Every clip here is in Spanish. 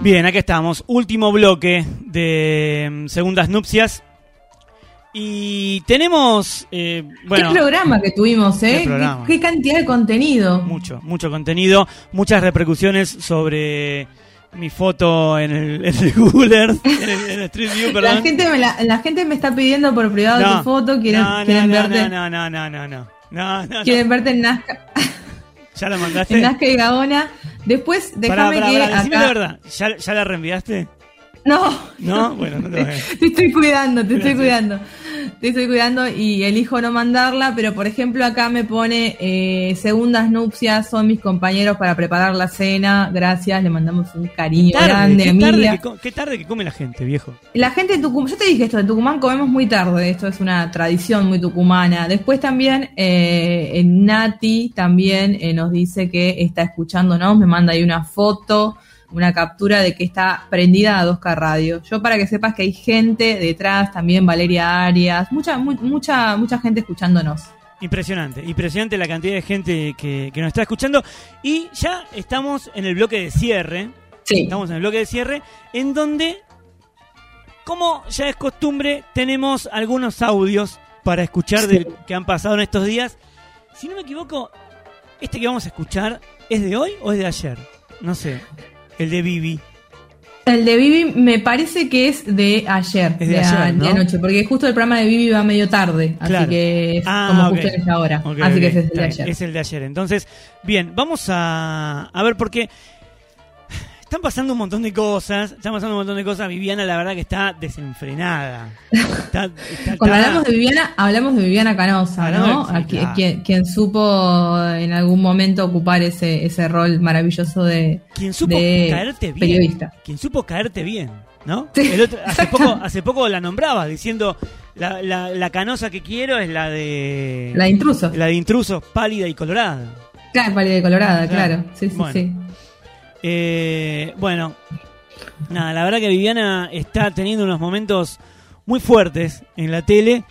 Bien, aquí estamos. Último bloque de mm, Segundas Nupcias. Y tenemos, eh, bueno... ¿Qué programa que tuvimos, eh? Qué. ¿Qué, cantidad de contenido? Mucho, mucho contenido, muchas repercusiones sobre mi foto en el, en el Google Earth, en el, en el Street View, perdón. La gente, me, la, la gente me está pidiendo por privado No. tu foto, quieren, no, no, quieren verte, no, no, no, no, no, no, quieren verte en Nazca, ¿Ya la mandaste? en Nazca y Gaona. Después, Pará, déjame pará, que pará, decime acá... la verdad. ¿Ya, ¿Ya la reenviaste? No, ¿No? Bueno, no te te estoy cuidando, te estoy cuidando. Te estoy cuidando y elijo no mandarla, pero por ejemplo acá me pone eh, segundas nupcias, son mis compañeros para preparar la cena. Gracias, le mandamos un cariño Tarde, grande, qué, tarde que, qué tarde que come la gente, viejo. La gente de Tucumán, yo te dije esto, en Tucumán comemos muy tarde, esto es una tradición muy tucumana. Después también eh, Nati también eh, nos dice que está escuchándonos, me manda ahí una foto, una captura de que está prendida a 2K Radio. Yo para que sepas que hay gente detrás, también Valeria Arias, mucha, mu- mucha, mucha gente escuchándonos. Impresionante, impresionante la cantidad de gente que, que nos está escuchando. Y ya estamos en el bloque de cierre. Sí. Estamos en el bloque de cierre, en donde, como ya es costumbre, tenemos algunos audios para escuchar Sí. del que han pasado en estos días. Si no me equivoco, este que vamos a escuchar es de hoy o es de ayer. No sé. El de Vivi. El de Vivi me parece que es de ayer, Es de de, a- ayer, ¿no? de anoche, porque justo el programa de Vivi va medio tarde, así Claro. que es Ah, como ok. justo en hora. Ok, así ok, que ese es el de ayer. Es el de ayer. Entonces, bien, vamos a, a ver porque están pasando un montón de cosas. Están pasando un montón de cosas. Viviana, la verdad que está desenfrenada. Está- está- Cuando está- hablamos de Viviana, hablamos de Viviana Canosa, Hablamos ¿no? de- sí, A qui- claro. quien, quien supo en algún momento ocupar ese, ese rol maravilloso de, quien supo de caerte bien. periodista. Quien supo caerte bien, ¿no? Sí, El otro- hace, poco, hace poco la nombraba diciendo la, la, la canosa que quiero es la de La de intrusos. la de intrusos pálida y colorada. Claro, pálida de colorada, Claro. claro. Sí, sí, Bueno. sí. Eh, bueno, nada, la verdad que Viviana está teniendo unos momentos muy fuertes en la tele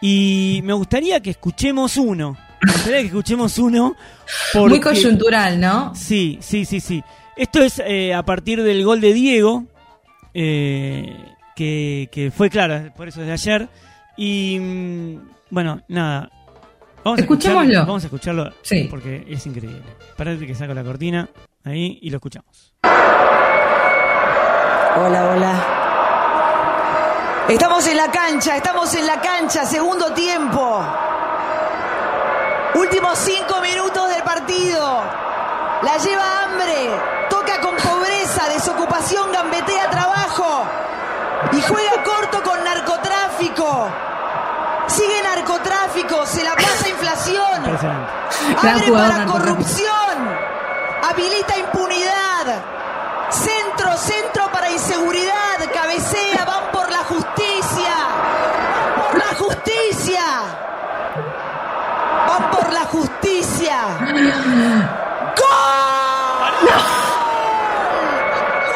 y me gustaría que escuchemos uno. Me gustaría que escuchemos uno. Porque, Muy coyuntural, ¿no? Sí, sí, sí, sí. Esto es eh, a partir del gol de Diego, eh, que, que fue claro, por eso es de ayer. Y mm, bueno, nada. Vamos a Escuchémoslo. escucharlo. Vamos a escucharlo Sí. porque es increíble. Parece que saco la cortina ahí y lo escuchamos. Hola, hola. Estamos en la cancha, estamos en la cancha, segundo tiempo. Últimos cinco minutos del partido. La lleva hambre, toca con pobreza, desocupación, gambetea trabajo y juega corto con narcotráfico. Sigue narcotráfico, se la pasa inflación. Abre para corrupción. Habilita impunidad. Centro, centro para inseguridad. Cabecea, van por la justicia. Van por la justicia. Van por la justicia. ¡Gol!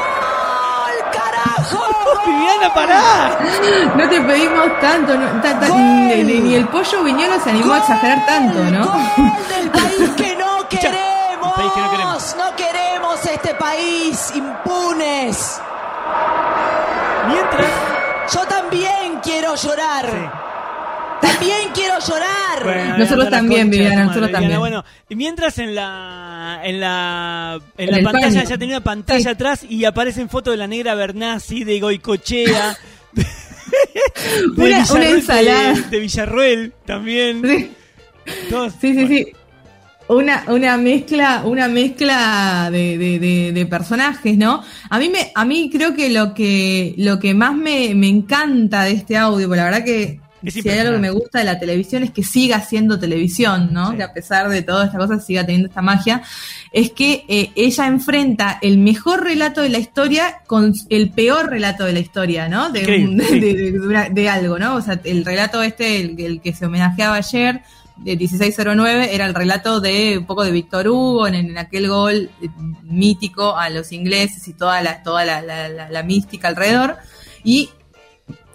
¡Gol! ¡Carajo! Viviana, pará. No te pedimos tanto, no- ta- ta- Gol. ni, ni- ni el pollo viñolo se animó a exagerar tanto, ¿no? Gol del país que no Escucha, queremos. el país que no queremos. No queremos este país impunes. Mientras. Yo también quiero llorar. Sí. También quiero llorar. Bueno, Nosotros también, concha Viviana, nosotros también. Bueno, y mientras en la en la en En la pantalla ya tenía una pantalla Sí. atrás y aparecen fotos de la negra Bernasi, de Goicochea, de, de Una- ensalada. de, de Villarroel también. Sí. Todos- Sí, sí, bueno, sí. Una, una mezcla, una mezcla de, de, de- de personajes, ¿no? A mí me, a mí creo que lo que, lo que más me, me encanta de este audio, porque la verdad que Es si hay algo que me gusta de la televisión es que siga siendo televisión, ¿no? Sí. Que a pesar de todas estas cosas siga teniendo esta magia. Es que eh, ella enfrenta el mejor relato de la historia con el peor relato de la historia, ¿no? De, un- sí. de algo, ¿no? O sea, el relato este, el, el que se homenajeaba ayer, de 1609, era el relato de un poco de Víctor Hugo en, en aquel gol eh, mítico a los ingleses y toda la, toda la, la- la- la mística alrededor. Y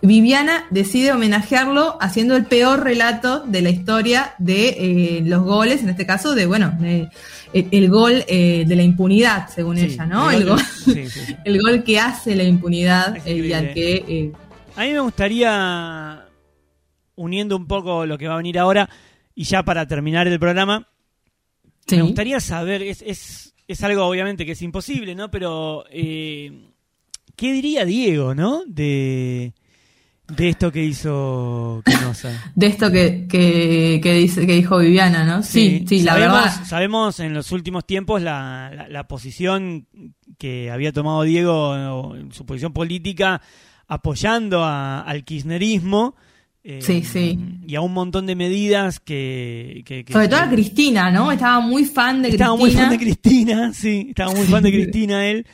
Viviana decide homenajearlo haciendo el peor relato de la historia de eh, los goles, en este caso de, bueno, de- el, el gol eh, de la impunidad, según Sí, ella, ¿no? el gol sí, sí, el gol que hace la impunidad eh, y al que... eh, A mí me gustaría, uniendo un poco lo que va a venir ahora, y ya para terminar el programa, sí. me gustaría saber, es, es, es algo obviamente que es imposible, ¿no? Pero, eh, ¿qué diría Diego, ¿no? De, de esto que hizo Canosa. De esto que, que, que, dice, que dijo Viviana, ¿no? Sí, sí, la sabemos, verdad. Sabemos en los últimos tiempos la, la, la posición que había tomado Diego, su posición política, apoyando a- al kirchnerismo. Eh, Sí, sí. Y a un montón de medidas que... que- que- Sobre todo a Cristina, ¿no? Estaba muy fan de Estaba Cristina. muy fan de Cristina, sí, estaba muy fan de Cristina él.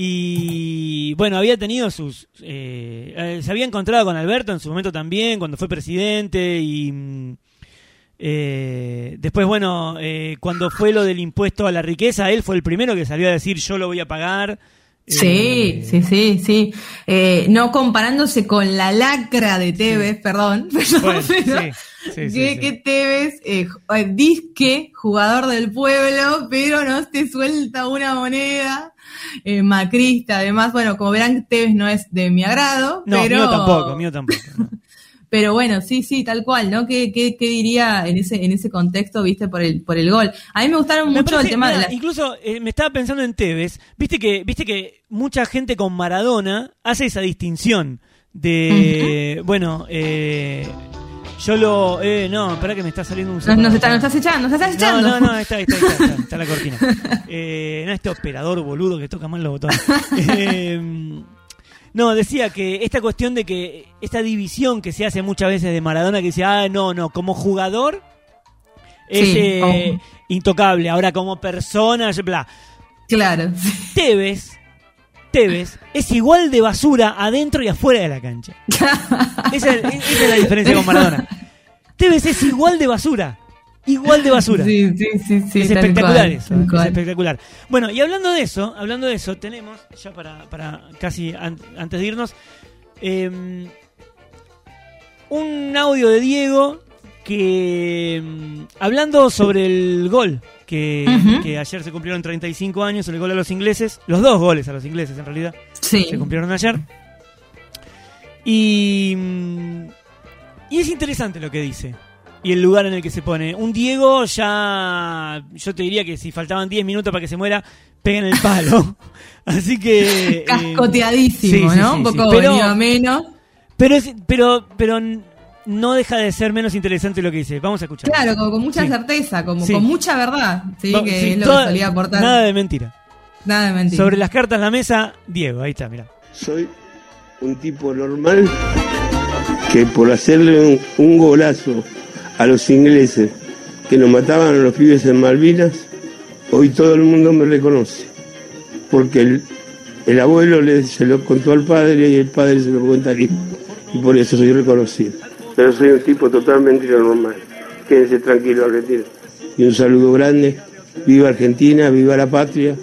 Y bueno, había tenido sus... eh, eh, se había encontrado con Alberto en su momento también, cuando fue presidente. Y mm, eh, después, bueno, eh, cuando fue lo del impuesto a la riqueza, él fue el primero que salió a decir yo lo voy a pagar. Sí, Eh, sí, sí, sí. Eh, no comparándose con la lacra de Tevez, perdón, perdón, Bueno, sí, pero sí, sí, que, Tevez, eh, eh, disque jugador del pueblo, pero no te suelta una moneda. eh, macrista, además, bueno, como verán, Tevez no es de mi agrado, No, pero... mío tampoco, mío tampoco. no. Pero bueno, sí, sí, tal cual, ¿no? ¿Qué, qué, qué diría en ese, en ese contexto, viste, por el, por el gol? A mí me gustaron Me mucho parece- el tema mira, de la... Incluso eh, me estaba pensando en Tevez. Viste que, viste que mucha gente con Maradona hace esa distinción de, bueno, eh, yo lo, eh, no, espera que me está saliendo un. Nos, nos está- nos estás echando, nos estás No, echando. no, no, ahí está, está, está, está, está la cortina. Eh, no, este operador boludo que toca mal los botones. Eh, no, decía que esta cuestión de que esta división que se hace muchas veces de Maradona, que dice, ah, no, no, como jugador es Sí, eh, como- intocable, ahora como persona, bla. Claro. Tevez, Tevez es igual de basura adentro y afuera de la cancha. Esa, es- esa es la diferencia con Maradona. Tevez es igual de basura. Igual de basura. Sí, sí, sí, sí. es espectacular cual, eso. Es espectacular. Bueno, y hablando de eso, hablando de eso, tenemos, ya para, para casi an- antes de irnos, eh, un audio de Diego que mm, hablando sobre el gol que, ayer se cumplieron 35 años, el gol a los ingleses, los dos goles a los ingleses en realidad Sí. se cumplieron ayer. Y, mm, y es interesante lo que dice. Y el lugar en el que se pone. Un Diego ya. Yo te diría que si faltaban 10 minutos para que se muera, pega en el palo. Así que. eh, Cascoteadísimo, sí, ¿no? sí, Un sí. poco Pero- menos. pero, es- pero, pero no deja de ser menos interesante lo que dice. Vamos a escuchar. Claro, como con mucha Sí. certeza, como Sí. con mucha verdad, ¿sí? Va- que sí, es lo toda- que solía aportar. Nada de mentira. Nada de mentira. Sobre las cartas en la mesa, Diego, ahí está, mira. Soy un tipo normal que por hacerle un, un golazo a los ingleses que nos mataban a los pibes en Malvinas, hoy todo el mundo me reconoce. Porque el, el abuelo le, se lo contó al padre y el padre se lo cuenta al hijo. Y por eso soy reconocido. Pero soy un tipo totalmente normal. Quédense tranquilo, Argentina. Y un saludo grande. Viva Argentina, viva la patria.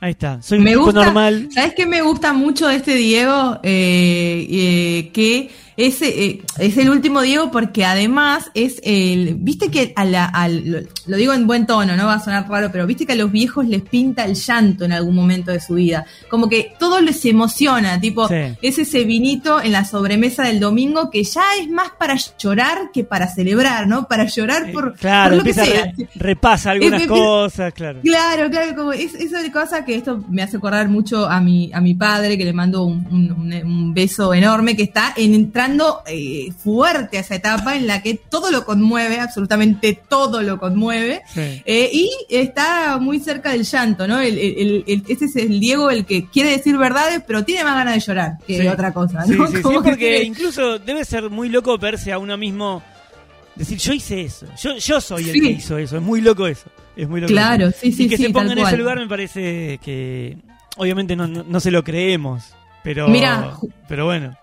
Ahí está. Soy un me tipo gusta, normal. ¿Sabes qué me gusta mucho de este Diego? Eh, eh, que ese eh, es el último Diego porque además es el. Viste que a la, al- lo, digo en buen tono, no va a sonar raro, pero viste que a los viejos les pinta el llanto en algún momento de su vida. Como que todo les emociona, tipo, Sí. es ese vinito en la sobremesa del domingo que ya es más para llorar que para celebrar, ¿no? Para llorar Eh, por, claro, por lo que sea. re- repasa algunas Eh, eh, cosas, claro. Claro, claro, como es, esa cosa que esto me hace acordar mucho a mi, a mi padre, que le mando un, un- un- un beso enorme, que está en- entrando eh, fuerte a esa etapa en la que todo lo conmueve, absolutamente todo lo conmueve, Sí. eh, y está muy cerca del llanto, ¿no? El, el- el- el- ese es el Diego el que quiere decir verdades, pero tiene más ganas de llorar que Sí. otra cosa, ¿no? sí, porque que- incluso debe ser muy loco verse a uno mismo decir, yo hice eso, yo, yo soy el que hizo eso, es muy loco eso, es muy loco Claro, eso. sí, sí, y que se ponga en ese lugar me parece que obviamente no, no, no se lo creemos, pero, Mira, pero bueno,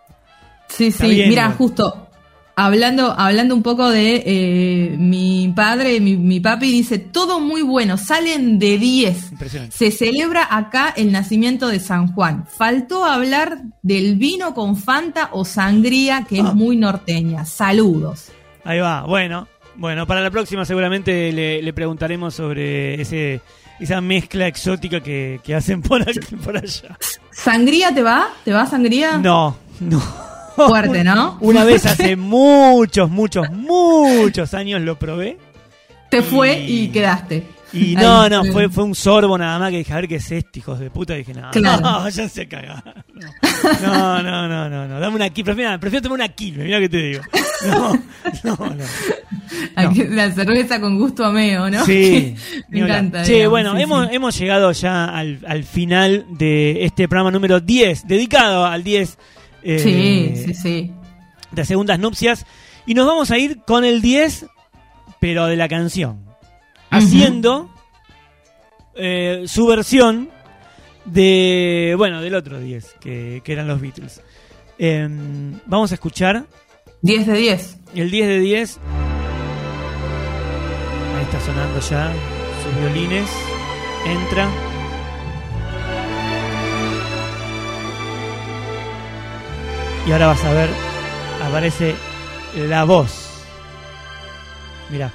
Sí, Está sí, bien, mira, igual. justo hablando, hablando un poco de eh, mi padre, mi, mi papi dice, todo muy bueno, salen de 10. impresionante. Se celebra acá el nacimiento de San Juan. Faltó hablar del vino con Fanta o sangría, que Ah. es muy norteña. Saludos. Ahí va, bueno, Bueno, para la próxima seguramente le, le preguntaremos sobre ese esa mezcla exótica que, que hacen por aquí por allá. ¿Sangría te va? ¿Te va sangría? No, no. Fuerte, ¿no? Una vez hace muchos, muchos, muchos años lo probé. Te fue y quedaste. Y no, no, fue, fue un sorbo nada más que dije, a ver qué es esto, hijos de puta. Y dije, no, no, ya se cagar. No, no, no, no, no, dame una kill. Prefiero, prefiero tomar una kill, mira que te digo. No, no, no. La cerveza con gusto a meo, ¿no? Sí, me encanta. Che, bueno, hemos, hemos llegado ya al, al, final de este programa número 10, dedicado al 10 eh, sí, sí, sí. de Segundas Nupcias. Y nos vamos a ir con el 10, pero de la canción haciendo eh, su versión de, bueno, del otro 10, que, eran los Beatles. Em, vamos a escuchar. 10 de 10. El 10 de 10. Ahí está sonando ya sus violines. Entra. Y ahora vas a ver, aparece la voz. Mira.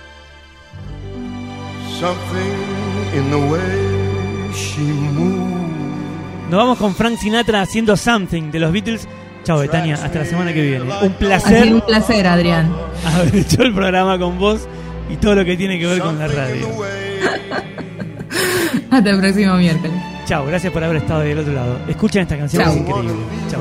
Nos vamos con Frank Sinatra haciendo Something de los Beatles. Chao, Betania. Hasta la semana que viene. Un placer. un placer, Adrián. Haber hecho el programa con vos y todo lo que tiene que ver con la radio. Hasta el próximo miércoles. Chao, gracias por haber estado del otro lado. Escuchen esta canción, es increíble. Chao.